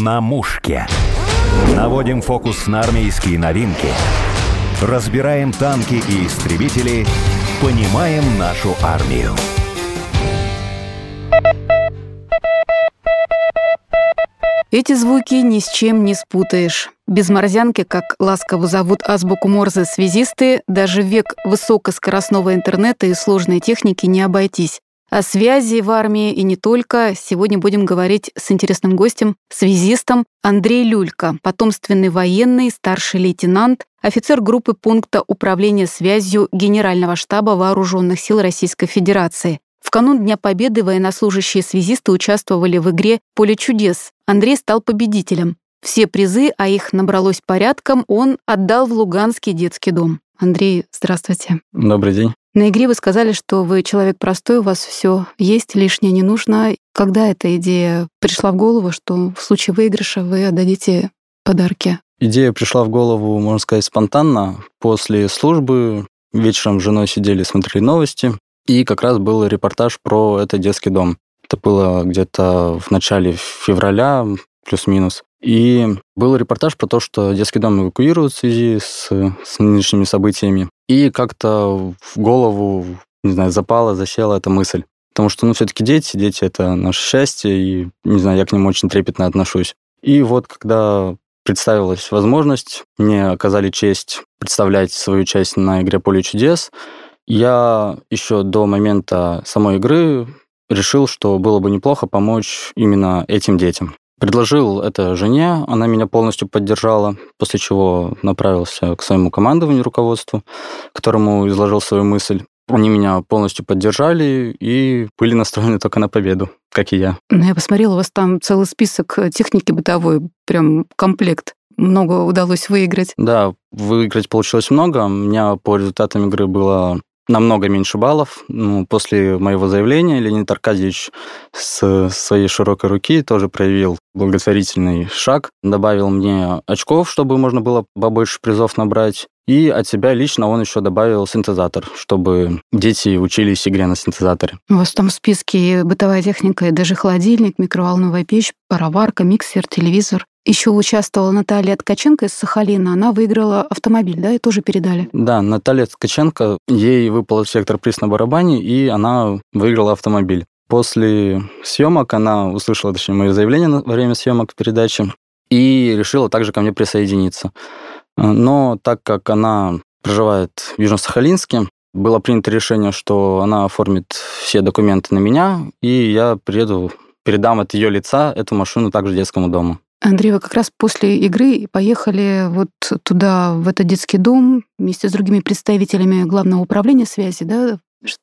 На мушке. Наводим фокус на армейские новинки. Разбираем танки и истребители. Понимаем нашу армию. Эти звуки ни с чем не спутаешь. Без морзянки, как ласково зовут азбуку Морзе связисты, даже век высокоскоростного интернета и сложной техники не обойтись. О связи в армии и не только сегодня будем говорить с интересным гостем, связистом Андрей Люлька, потомственный военный, старший лейтенант, офицер группы пункта управления связью Генерального штаба Вооруженных сил Российской Федерации. В канун Дня Победы военнослужащие связисты участвовали в игре «Поле чудес». Андрей стал победителем. Все призы, а их набралось порядком, он отдал в Луганский детский дом. Андрей, здравствуйте. Добрый день. На игре вы сказали, что вы человек простой, у вас все есть, лишнее не нужно. Когда эта идея пришла в голову, что в случае выигрыша вы отдадите подарки? Идея пришла в голову, можно сказать, спонтанно. После службы вечером с женой сидели, смотрели новости, и как раз был репортаж про этот детский дом. Это было где-то в начале февраля, плюс-минус. И был репортаж про то, что детский дом эвакуируют в связи с, с нынешними событиями. И как-то в голову, не знаю, запала, засела эта мысль. Потому что, ну, все-таки дети, дети — это наше счастье, и, не знаю, я к ним очень трепетно отношусь. И вот когда представилась возможность, мне оказали честь представлять свою часть на игре «Поле чудес», я еще до момента самой игры решил, что было бы неплохо помочь именно этим детям. Предложил это жене, она меня полностью поддержала, после чего направился к своему командованию, руководству, которому изложил свою мысль. Они меня полностью поддержали и были настроены только на победу, как и я. Ну, я посмотрела, у вас там целый список техники бытовой, прям комплект. Много удалось выиграть. Да, выиграть получилось много. У меня по результатам игры было намного меньше баллов. Ну, после моего заявления Леонид Аркадьевич с своей широкой руки тоже проявил благотворительный шаг, добавил мне очков, чтобы можно было побольше призов набрать. И от себя лично он еще добавил синтезатор, чтобы дети учились игре на синтезаторе. У вас там в списке бытовая техника, даже холодильник, микроволновая печь, пароварка, миксер, телевизор. Еще участвовала Наталья Ткаченко из Сахалина. Она выиграла автомобиль, да, и тоже передали? Да, Наталья Ткаченко, ей выпал сектор приз на барабане, и она выиграла автомобиль. После съемок она услышала, точнее, мое заявление во время съемок передачи и решила также ко мне присоединиться. Но так как она проживает в Южно-Сахалинске, было принято решение, что она оформит все документы на меня, и я приеду, передам от ее лица эту машину также детскому дому. Андрей, вы как раз после игры поехали вот туда, в этот детский дом, вместе с другими представителями главного управления связи, да?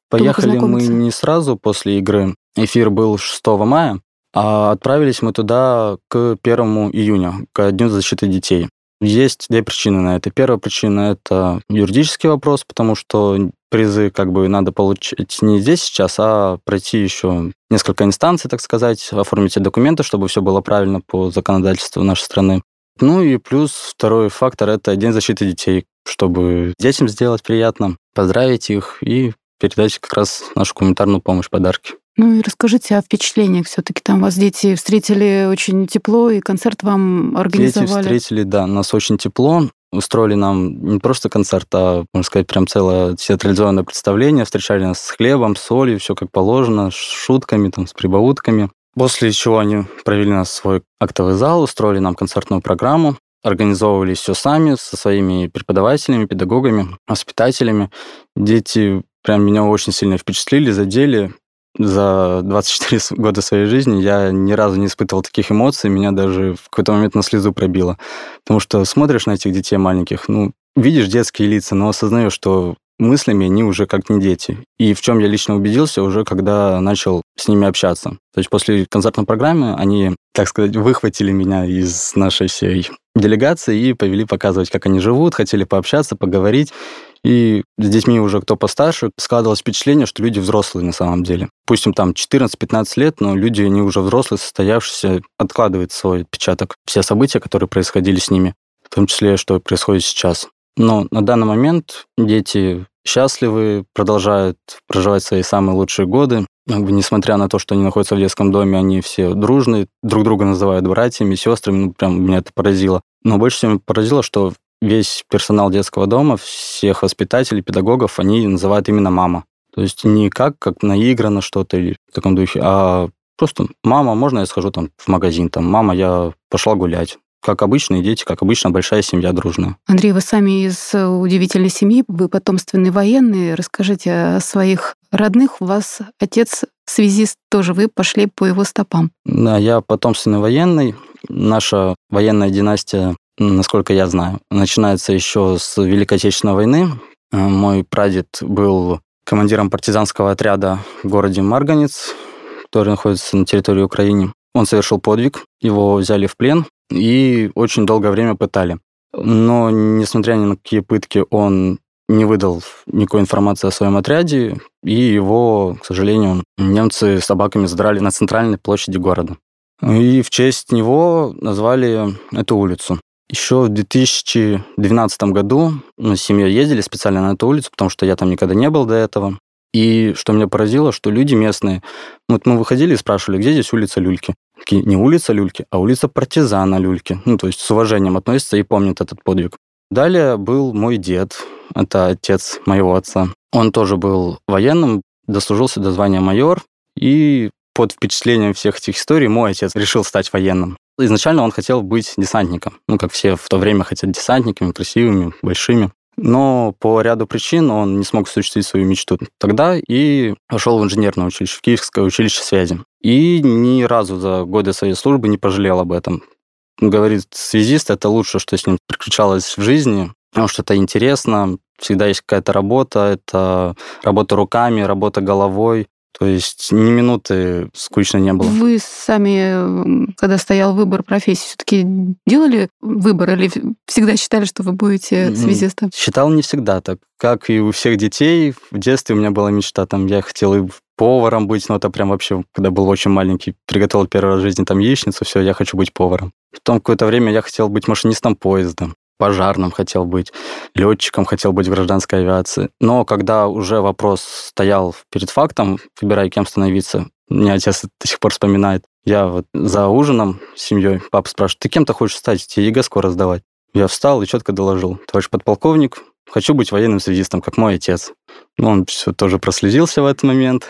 Поехали мы не сразу после игры. Эфир был 6 мая, а отправились мы туда к 1 июня, к Дню защиты детей. Есть две причины на это. Первая причина – это юридический вопрос, потому что призы как бы надо получить не здесь сейчас, а пройти еще несколько инстанций, так сказать, оформить эти документы, чтобы все было правильно по законодательству нашей страны. Ну и плюс второй фактор – это День защиты детей, чтобы детям сделать приятно, поздравить их и передать как раз нашу гуманитарную помощь, подарки. Ну и расскажите о впечатлениях. Все-таки там вас дети встретили очень тепло, и концерт вам организовали. Дети встретили, да, нас очень тепло. Устроили нам не просто концерт, а, можно сказать, прям целое театрализованное представление. Встречали нас с хлебом, с солью, все как положено, с шутками, там, с прибаутками. После чего они провели нас в свой актовый зал, устроили нам концертную программу, организовывали все сами со своими преподавателями, педагогами, воспитателями. Дети прям меня очень сильно впечатлили, задели за 24 года своей жизни я ни разу не испытывал таких эмоций, меня даже в какой-то момент на слезу пробило. Потому что смотришь на этих детей маленьких, ну, видишь детские лица, но осознаешь, что мыслями они уже как не дети. И в чем я лично убедился уже, когда начал с ними общаться. То есть после концертной программы они, так сказать, выхватили меня из нашей всей делегации и повели показывать, как они живут, хотели пообщаться, поговорить. И с детьми уже кто постарше, складывалось впечатление, что люди взрослые на самом деле. Пусть им там 14-15 лет, но люди, они уже взрослые, состоявшиеся, откладывают свой отпечаток. Все события, которые происходили с ними, в том числе, что происходит сейчас. Но на данный момент дети счастливы, продолжают проживать свои самые лучшие годы. несмотря на то, что они находятся в детском доме, они все дружные, друг друга называют братьями, сестрами, ну, прям меня это поразило. Но больше всего поразило, что весь персонал детского дома, всех воспитателей, педагогов, они называют именно мама. То есть не как, как наиграно что-то или в таком духе, а просто мама, можно я схожу там в магазин, там, мама, я пошла гулять. Как обычные дети, как обычно большая семья дружная. Андрей, вы сами из удивительной семьи, вы потомственный военный. Расскажите о своих родных. У вас отец связист тоже, вы пошли по его стопам. Да, я потомственный военный. Наша военная династия насколько я знаю. Начинается еще с Великой Отечественной войны. Э, мой прадед был командиром партизанского отряда в городе Марганец, который находится на территории Украины. Он совершил подвиг, его взяли в плен и очень долгое время пытали. Но, несмотря ни на какие пытки, он не выдал никакой информации о своем отряде, и его, к сожалению, немцы с собаками задрали на центральной площади города. И в честь него назвали эту улицу. Еще в 2012 году мы с семьей ездили специально на эту улицу, потому что я там никогда не был до этого. И что меня поразило, что люди местные, вот мы выходили и спрашивали, где здесь улица Люльки? Такие, не улица Люльки, а улица партизана Люльки. Ну, то есть с уважением относятся и помнят этот подвиг. Далее был мой дед, это отец моего отца. Он тоже был военным, дослужился до звания майор, и под впечатлением всех этих историй мой отец решил стать военным. Изначально он хотел быть десантником, ну, как все в то время хотят десантниками, красивыми, большими. Но по ряду причин он не смог осуществить свою мечту тогда и пошел в инженерное училище, в Киевское училище связи. И ни разу за годы своей службы не пожалел об этом. Говорит, связист — это лучше, что с ним приключалось в жизни, потому что это интересно, всегда есть какая-то работа, это работа руками, работа головой, то есть ни минуты скучно не было. Вы сами, когда стоял выбор профессии, все-таки делали выбор или всегда считали, что вы будете связистом? Считал не всегда так. Как и у всех детей, в детстве у меня была мечта, там, я хотел и поваром быть, но это прям вообще, когда был очень маленький, приготовил первый раз в жизни там яичницу, все, я хочу быть поваром. Потом какое-то время я хотел быть машинистом поезда пожарным хотел быть, летчиком хотел быть в гражданской авиации. Но когда уже вопрос стоял перед фактом, выбирая, кем становиться, мне отец до сих пор вспоминает. Я вот за ужином с семьей, папа спрашивает, ты кем-то хочешь стать, тебе ЕГЭ скоро сдавать? Я встал и четко доложил, товарищ подполковник, хочу быть военным связистом, как мой отец. Он все тоже прослезился в этот момент.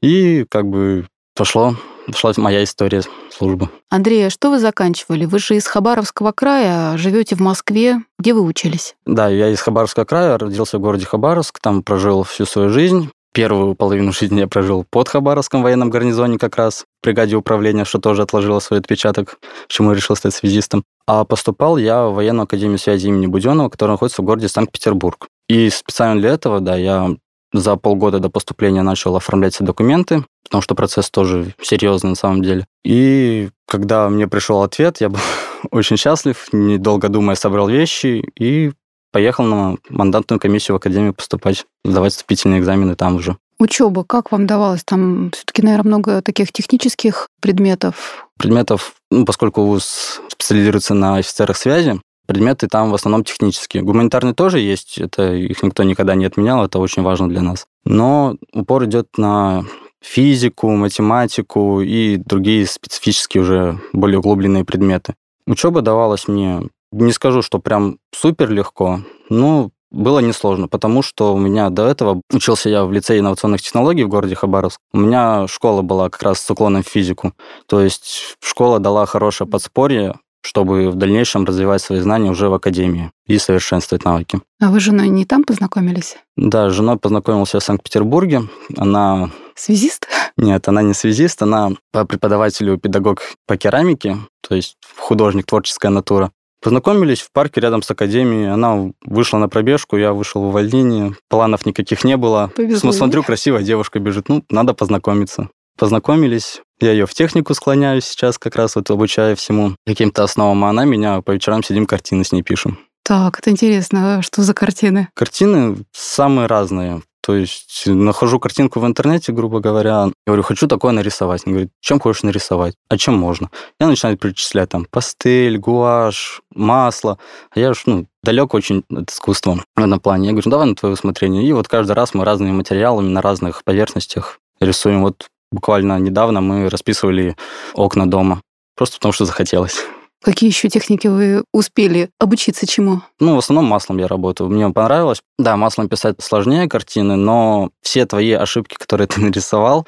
И как бы пошло шла моя история службы. Андрей, а что вы заканчивали? Вы же из Хабаровского края, живете в Москве. Где вы учились? Да, я из Хабаровского края, родился в городе Хабаровск, там прожил всю свою жизнь. Первую половину жизни я прожил под Хабаровском военном гарнизоне как раз, в бригаде управления, что тоже отложило свой отпечаток, почему я решил стать связистом. А поступал я в военную академию связи имени Буденова, которая находится в городе Санкт-Петербург. И специально для этого, да, я за полгода до поступления начал оформлять все документы, потому что процесс тоже серьезный на самом деле. И когда мне пришел ответ, я был очень счастлив, недолго думая, собрал вещи и поехал на мандатную комиссию в академию поступать, сдавать вступительные экзамены там уже. Учеба, как вам давалось? Там все-таки, наверное, много таких технических предметов. Предметов, ну, поскольку вуз специализируется на офицерах связи, Предметы там в основном технические. Гуманитарные тоже есть, это их никто никогда не отменял, это очень важно для нас. Но упор идет на физику, математику и другие специфические уже более углубленные предметы. Учеба давалась мне, не скажу, что прям супер легко, но было несложно, потому что у меня до этого учился я в лицее инновационных технологий в городе Хабаровск. У меня школа была как раз с уклоном в физику. То есть школа дала хорошее подспорье чтобы в дальнейшем развивать свои знания уже в академии и совершенствовать навыки. А вы с женой не там познакомились? Да, с женой познакомился в Санкт-Петербурге. Она... Связист? Нет, она не связист, она по преподавателю педагог по керамике, то есть художник, творческая натура. Познакомились в парке рядом с академией. Она вышла на пробежку, я вышел в увольнение. Планов никаких не было. Повезло. Смотрю, красивая девушка бежит. Ну, надо познакомиться. Познакомились. Я ее в технику склоняю сейчас, как раз вот обучаю всему каким-то основам, а она меня по вечерам сидим, картины с ней пишем. Так, это интересно. А что за картины? Картины самые разные. То есть нахожу картинку в интернете, грубо говоря, говорю, хочу такое нарисовать. Он говорит, чем хочешь нарисовать? А чем можно? Я начинаю перечислять там пастель, гуашь, масло. А я уж, ну, далек очень от искусства в этом плане. Я говорю, давай на твое усмотрение. И вот каждый раз мы разными материалами на разных поверхностях рисуем. Вот буквально недавно мы расписывали окна дома, просто потому что захотелось. Какие еще техники вы успели обучиться чему? Ну, в основном маслом я работаю. Мне понравилось. Да, маслом писать сложнее картины, но все твои ошибки, которые ты нарисовал,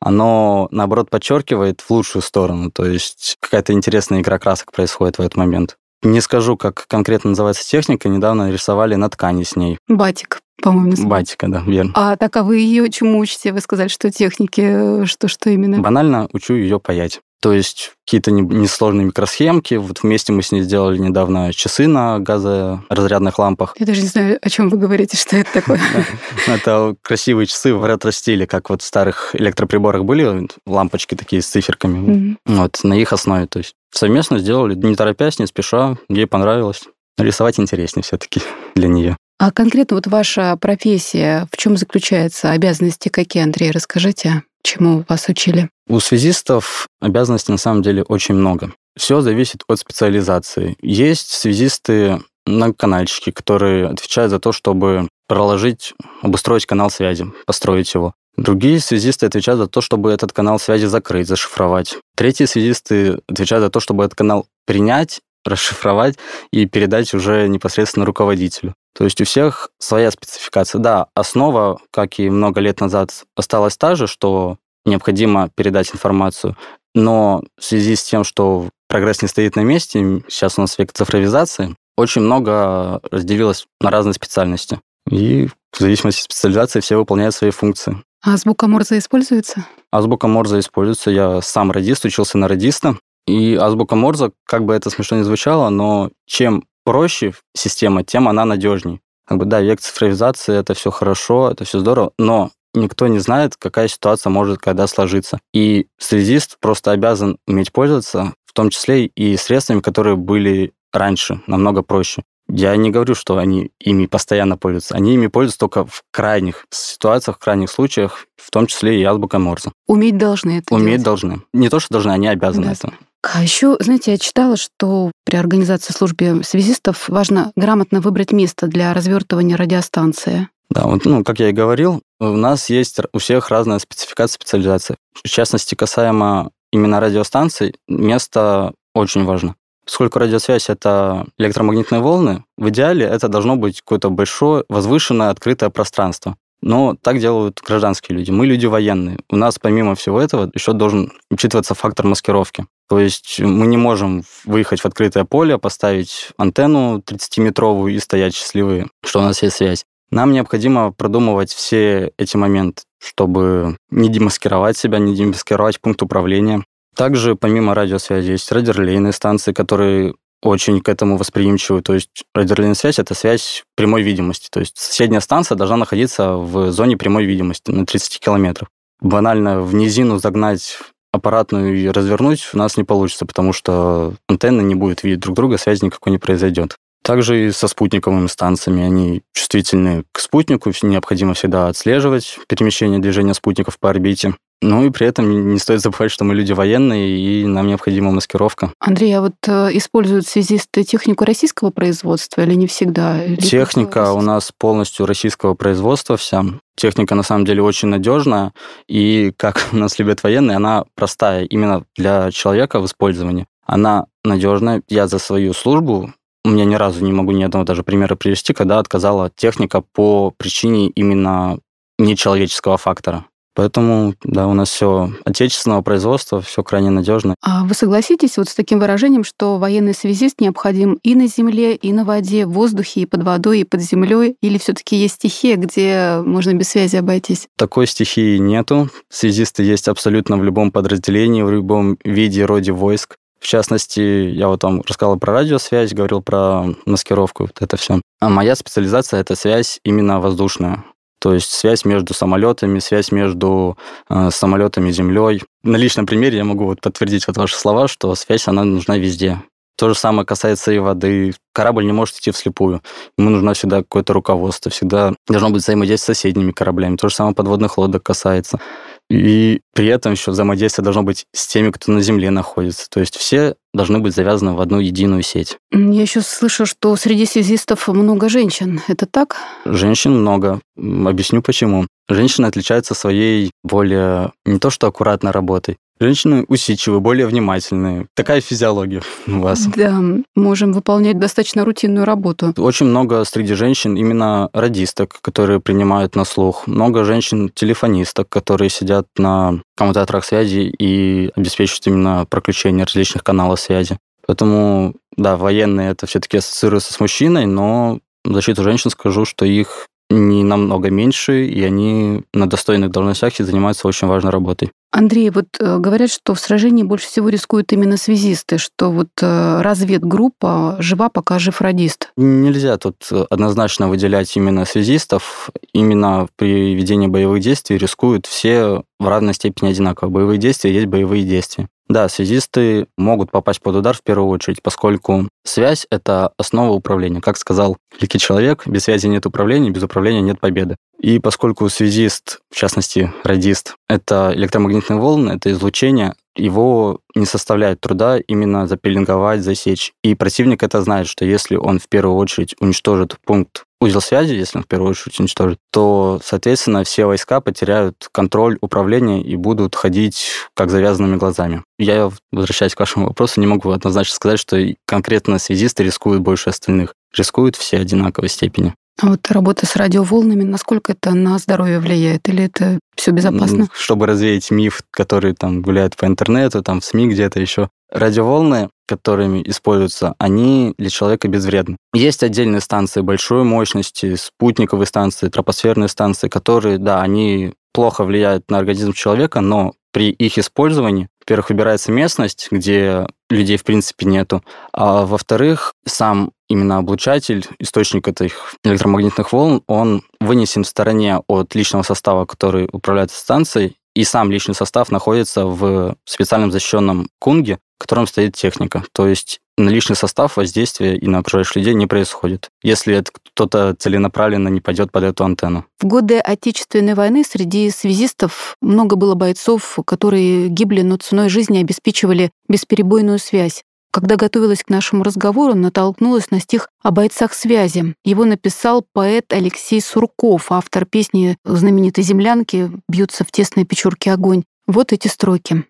оно, наоборот, подчеркивает в лучшую сторону. То есть какая-то интересная игра красок происходит в этот момент. Не скажу, как конкретно называется техника. Недавно рисовали на ткани с ней. Батик, по-моему. Батика, да, верно. А так, а вы ее чему учите? Вы сказали, что техники, что, что именно? Банально учу ее паять. То есть какие-то несложные микросхемки. Вот вместе мы с ней сделали недавно часы на газоразрядных лампах. Я даже не знаю, о чем вы говорите, что это такое. Это красивые часы в ретро-стиле, как вот в старых электроприборах были лампочки такие с циферками. Вот на их основе. То есть совместно сделали, не торопясь, не спеша. Ей понравилось. Рисовать интереснее все-таки для нее. А конкретно вот ваша профессия, в чем заключается? Обязанности какие, Андрей, расскажите, чему вас учили? У связистов обязанностей на самом деле очень много. Все зависит от специализации. Есть связисты многоканальщики, которые отвечают за то, чтобы проложить, обустроить канал связи, построить его. Другие связисты отвечают за то, чтобы этот канал связи закрыть, зашифровать. Третьи связисты отвечают за то, чтобы этот канал принять, расшифровать и передать уже непосредственно руководителю. То есть у всех своя спецификация. Да, основа, как и много лет назад, осталась та же, что необходимо передать информацию, но в связи с тем, что прогресс не стоит на месте, сейчас у нас век цифровизации, очень много разделилось на разные специальности. И в зависимости от специализации все выполняют свои функции. А азбука Морзе используется? Азбука Морзе используется. Я сам радист, учился на радиста. И азбука Морзе, как бы это смешно не звучало, но чем проще система, тем она надежней. Как бы, да, век цифровизации, это все хорошо, это все здорово, но никто не знает, какая ситуация может когда сложиться. И связист просто обязан уметь пользоваться, в том числе и средствами, которые были раньше, намного проще. Я не говорю, что они ими постоянно пользуются. Они ими пользуются только в крайних ситуациях, в крайних случаях, в том числе и азбука Морзе. Уметь должны это Уметь делать. должны. Не то, что должны, они обязаны Да. этому. А еще, знаете, я читала, что при организации службы связистов важно грамотно выбрать место для развертывания радиостанции. Да, вот, ну, как я и говорил, у нас есть у всех разная спецификация, специализация. В частности, касаемо именно радиостанций, место очень важно. Поскольку радиосвязь — это электромагнитные волны, в идеале это должно быть какое-то большое, возвышенное, открытое пространство. Но так делают гражданские люди. Мы люди военные. У нас, помимо всего этого, еще должен учитываться фактор маскировки. То есть мы не можем выехать в открытое поле, поставить антенну 30-метровую и стоять счастливые, что у нас есть связь. Нам необходимо продумывать все эти моменты, чтобы не демаскировать себя, не демаскировать пункт управления. Также помимо радиосвязи есть радиорелейные станции, которые очень к этому восприимчивы. То есть радиорелейная связь — это связь прямой видимости. То есть соседняя станция должна находиться в зоне прямой видимости на 30 километров. Банально в низину загнать аппаратную и развернуть у нас не получится, потому что антенны не будут видеть друг друга, связи никакой не произойдет. Также и со спутниковыми станциями. Они чувствительны к спутнику, необходимо всегда отслеживать перемещение движения спутников по орбите. Ну и при этом не стоит забывать, что мы люди военные, и нам необходима маскировка. Андрей, а вот э, используют связисты технику российского производства или не всегда? Или Техника у нас полностью российского производства вся. Техника на самом деле очень надежная, и как у нас любят военные, она простая именно для человека в использовании. Она надежная. Я за свою службу у меня ни разу не могу ни одного даже примера привести, когда отказала техника по причине именно нечеловеческого фактора. Поэтому, да, у нас все отечественного производства, все крайне надежно. А вы согласитесь вот с таким выражением, что военный связист необходим и на земле, и на воде, в воздухе, и под водой, и под землей? Или все-таки есть стихия, где можно без связи обойтись? Такой стихии нету. Связисты есть абсолютно в любом подразделении, в любом виде, роде войск. В частности, я вот там рассказал про радиосвязь, говорил про маскировку, вот это все. А моя специализация — это связь именно воздушная. То есть связь между самолетами, связь между э, самолетами и землей. На личном примере я могу вот подтвердить вот ваши слова, что связь, она нужна везде. То же самое касается и воды. Корабль не может идти вслепую. Ему нужно всегда какое-то руководство, всегда должно быть взаимодействие с соседними кораблями. То же самое подводных лодок касается. И при этом еще взаимодействие должно быть с теми, кто на Земле находится. То есть все должны быть завязаны в одну единую сеть. Я еще слышу, что среди связистов много женщин. Это так? Женщин много. Объясню почему. Женщины отличаются своей более не то что аккуратной работой, Женщины усидчивые, более внимательные. Такая физиология у вас. Да, можем выполнять достаточно рутинную работу. Очень много среди женщин именно радисток, которые принимают на слух. Много женщин-телефонисток, которые сидят на коммутаторах связи и обеспечивают именно проключение различных каналов связи. Поэтому, да, военные это все-таки ассоциируются с мужчиной, но в защиту женщин скажу, что их не намного меньше, и они на достойных должностях и занимаются очень важной работой. Андрей, вот э, говорят, что в сражении больше всего рискуют именно связисты, что вот э, разведгруппа жива, пока жив радист. Нельзя тут однозначно выделять именно связистов. Именно при ведении боевых действий рискуют все в равной степени одинаково. Боевые действия есть боевые действия. Да, связисты могут попасть под удар в первую очередь, поскольку связь — это основа управления. Как сказал великий человек, без связи нет управления, без управления нет победы. И поскольку связист, в частности радист, это электромагнитные волны, это излучение, его не составляет труда именно запеленговать, засечь. И противник это знает, что если он в первую очередь уничтожит пункт узел связи, если он в первую очередь уничтожит, то, соответственно, все войска потеряют контроль управления и будут ходить как завязанными глазами. Я, возвращаясь к вашему вопросу, не могу однозначно сказать, что конкретно связисты рискуют больше остальных. Рискуют все одинаковой степени. А вот работа с радиоволнами, насколько это на здоровье влияет? Или это все безопасно? Чтобы развеять миф, который там гуляет по интернету, там в СМИ где-то еще. Радиоволны, которыми используются, они для человека безвредны. Есть отдельные станции большой мощности, спутниковые станции, тропосферные станции, которые, да, они плохо влияют на организм человека, но при их использовании, во-первых, выбирается местность, где людей в принципе нету, а во-вторых, сам именно облучатель, источник этих электромагнитных волн, он вынесен в стороне от личного состава, который управляет станцией, и сам личный состав находится в специальном защищенном кунге, котором стоит техника. То есть на личный состав воздействия и на окружающих людей не происходит, если кто-то целенаправленно не пойдет под эту антенну. В годы Отечественной войны среди связистов много было бойцов, которые гибли, но ценой жизни обеспечивали бесперебойную связь. Когда готовилась к нашему разговору, натолкнулась на стих о бойцах связи. Его написал поэт Алексей Сурков, автор песни знаменитой «Землянки» «Бьются в тесной печурке огонь». Вот эти строки.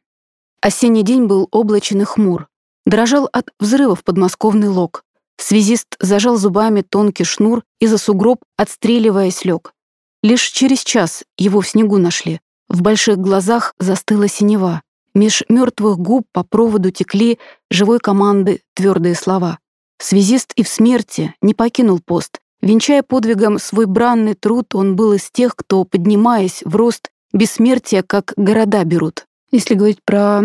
Осенний день был облачен и хмур. Дрожал от взрывов подмосковный лог. Связист зажал зубами тонкий шнур и за сугроб, отстреливаясь, лег. Лишь через час его в снегу нашли. В больших глазах застыла синева. Меж мертвых губ по проводу текли живой команды твердые слова. Связист и в смерти не покинул пост. Венчая подвигом свой бранный труд, он был из тех, кто, поднимаясь в рост, бессмертия как города берут. Если говорить про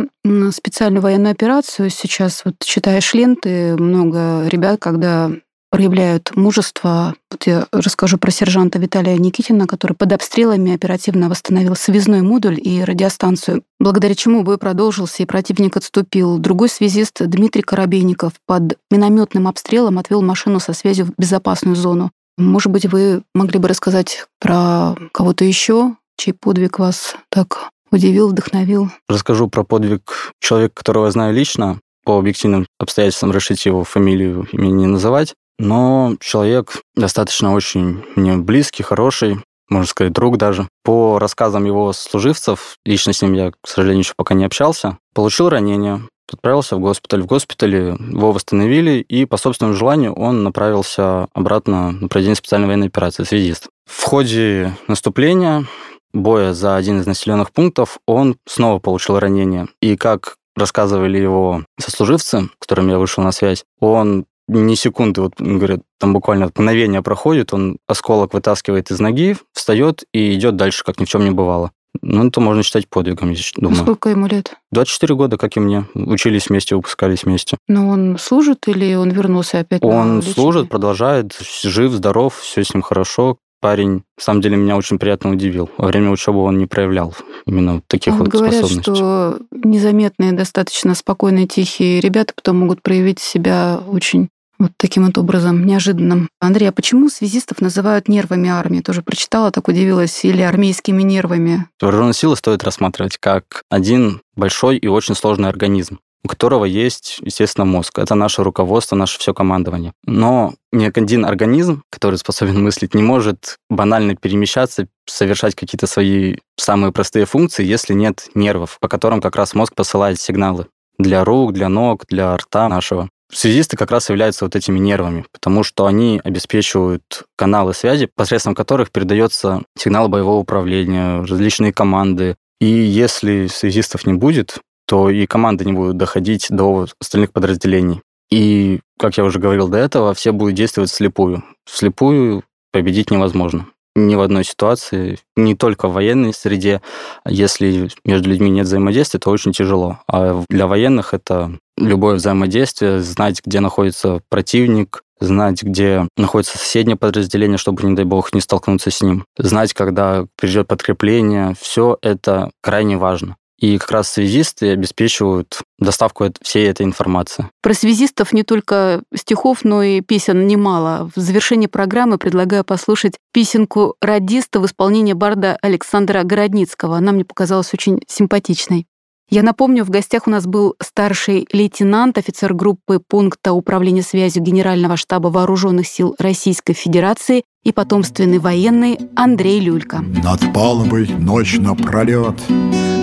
специальную военную операцию, сейчас вот читаешь ленты, много ребят, когда проявляют мужество. Вот я расскажу про сержанта Виталия Никитина, который под обстрелами оперативно восстановил связной модуль и радиостанцию, благодаря чему бой продолжился и противник отступил. Другой связист Дмитрий Коробейников под минометным обстрелом отвел машину со связью в безопасную зону. Может быть, вы могли бы рассказать про кого-то еще, чей подвиг вас так удивил, вдохновил? Расскажу про подвиг человека, которого я знаю лично. По объективным обстоятельствам решить его фамилию, имя не называть. Но человек достаточно очень мне близкий, хороший, можно сказать, друг даже. По рассказам его служивцев, лично с ним я, к сожалению, еще пока не общался, получил ранение, отправился в госпиталь. В госпитале его восстановили, и по собственному желанию он направился обратно на проведение специальной военной операции, связист. В ходе наступления боя за один из населенных пунктов он снова получил ранение. И как рассказывали его сослуживцы, с которыми я вышел на связь, он ни секунды, вот говорят, там буквально мгновение проходит, он осколок вытаскивает из ноги, встает и идет дальше, как ни в чем не бывало. Ну, это можно считать подвигом, я думаю. Сколько ему лет? 24 года, как и мне. Учились вместе, выпускались вместе. Но он служит или он вернулся опять Он служит, продолжает, жив, здоров, все с ним хорошо. Парень, на самом деле, меня очень приятно удивил. Во время учебы он не проявлял именно таких вот, вот говорят, способностей. что незаметные, достаточно спокойные, тихие ребята потом могут проявить себя очень вот таким вот образом, неожиданным. Андрей, а почему связистов называют нервами армии? Тоже прочитала, так удивилась. Или армейскими нервами? Вооруженные силы стоит рассматривать как один большой и очень сложный организм. У которого есть, естественно, мозг. Это наше руководство, наше все командование. Но ни один организм, который способен мыслить, не может банально перемещаться, совершать какие-то свои самые простые функции, если нет нервов, по которым как раз мозг посылает сигналы для рук, для ног, для рта нашего. Связисты как раз являются вот этими нервами, потому что они обеспечивают каналы связи, посредством которых передается сигнал боевого управления, различные команды. И если связистов не будет, то и команды не будут доходить до остальных подразделений. И, как я уже говорил до этого, все будут действовать вслепую. Вслепую победить невозможно. Ни в одной ситуации, не только в военной среде. Если между людьми нет взаимодействия, то очень тяжело. А для военных это любое взаимодействие, знать, где находится противник, знать, где находится соседнее подразделение, чтобы, не дай бог, не столкнуться с ним, знать, когда придет подкрепление, все это крайне важно. И как раз связисты обеспечивают доставку всей этой информации. Про связистов не только стихов, но и песен немало. В завершении программы предлагаю послушать песенку радиста в исполнении барда Александра Городницкого. Она мне показалась очень симпатичной. Я напомню, в гостях у нас был старший лейтенант, офицер группы пункта управления связью Генерального штаба Вооруженных сил Российской Федерации и потомственный военный Андрей Люлька. Над палубой ночь напролет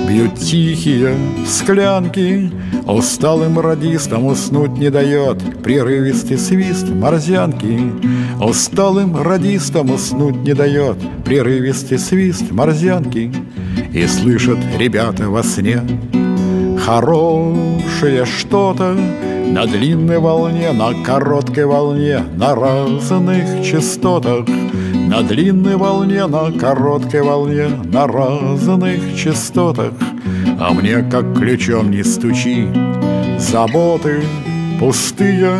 Бьют тихие склянки. Усталым радистам уснуть не дает Прерывистый свист морзянки. Усталым радистам уснуть не дает Прерывистый свист морзянки. И слышат ребята во сне Хорошее что-то на длинной волне, на короткой волне, на разных частотах, На длинной волне, на короткой волне, на разных частотах. А мне как ключом не стучи, заботы пустые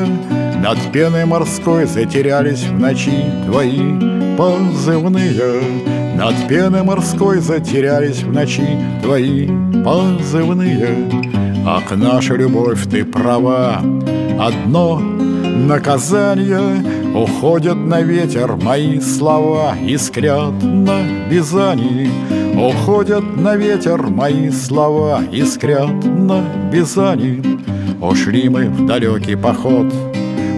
Над пеной морской затерялись в ночи твои позывные. Над пеной морской затерялись в ночи твои позывные. Ах, наша любовь, ты права. Одно наказание Уходят на ветер мои слова Искрят на бизани. Уходят на ветер мои слова Искрят на бизани. Ушли мы в далекий поход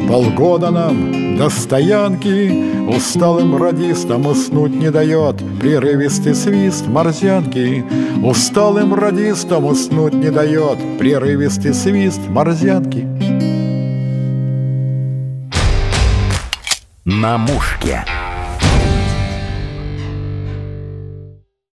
Полгода нам до стоянки. Усталым радистам уснуть не дает Прерывистый свист морзянки. Усталым радистам уснуть не дает Прерывистый свист морзянки На мушке.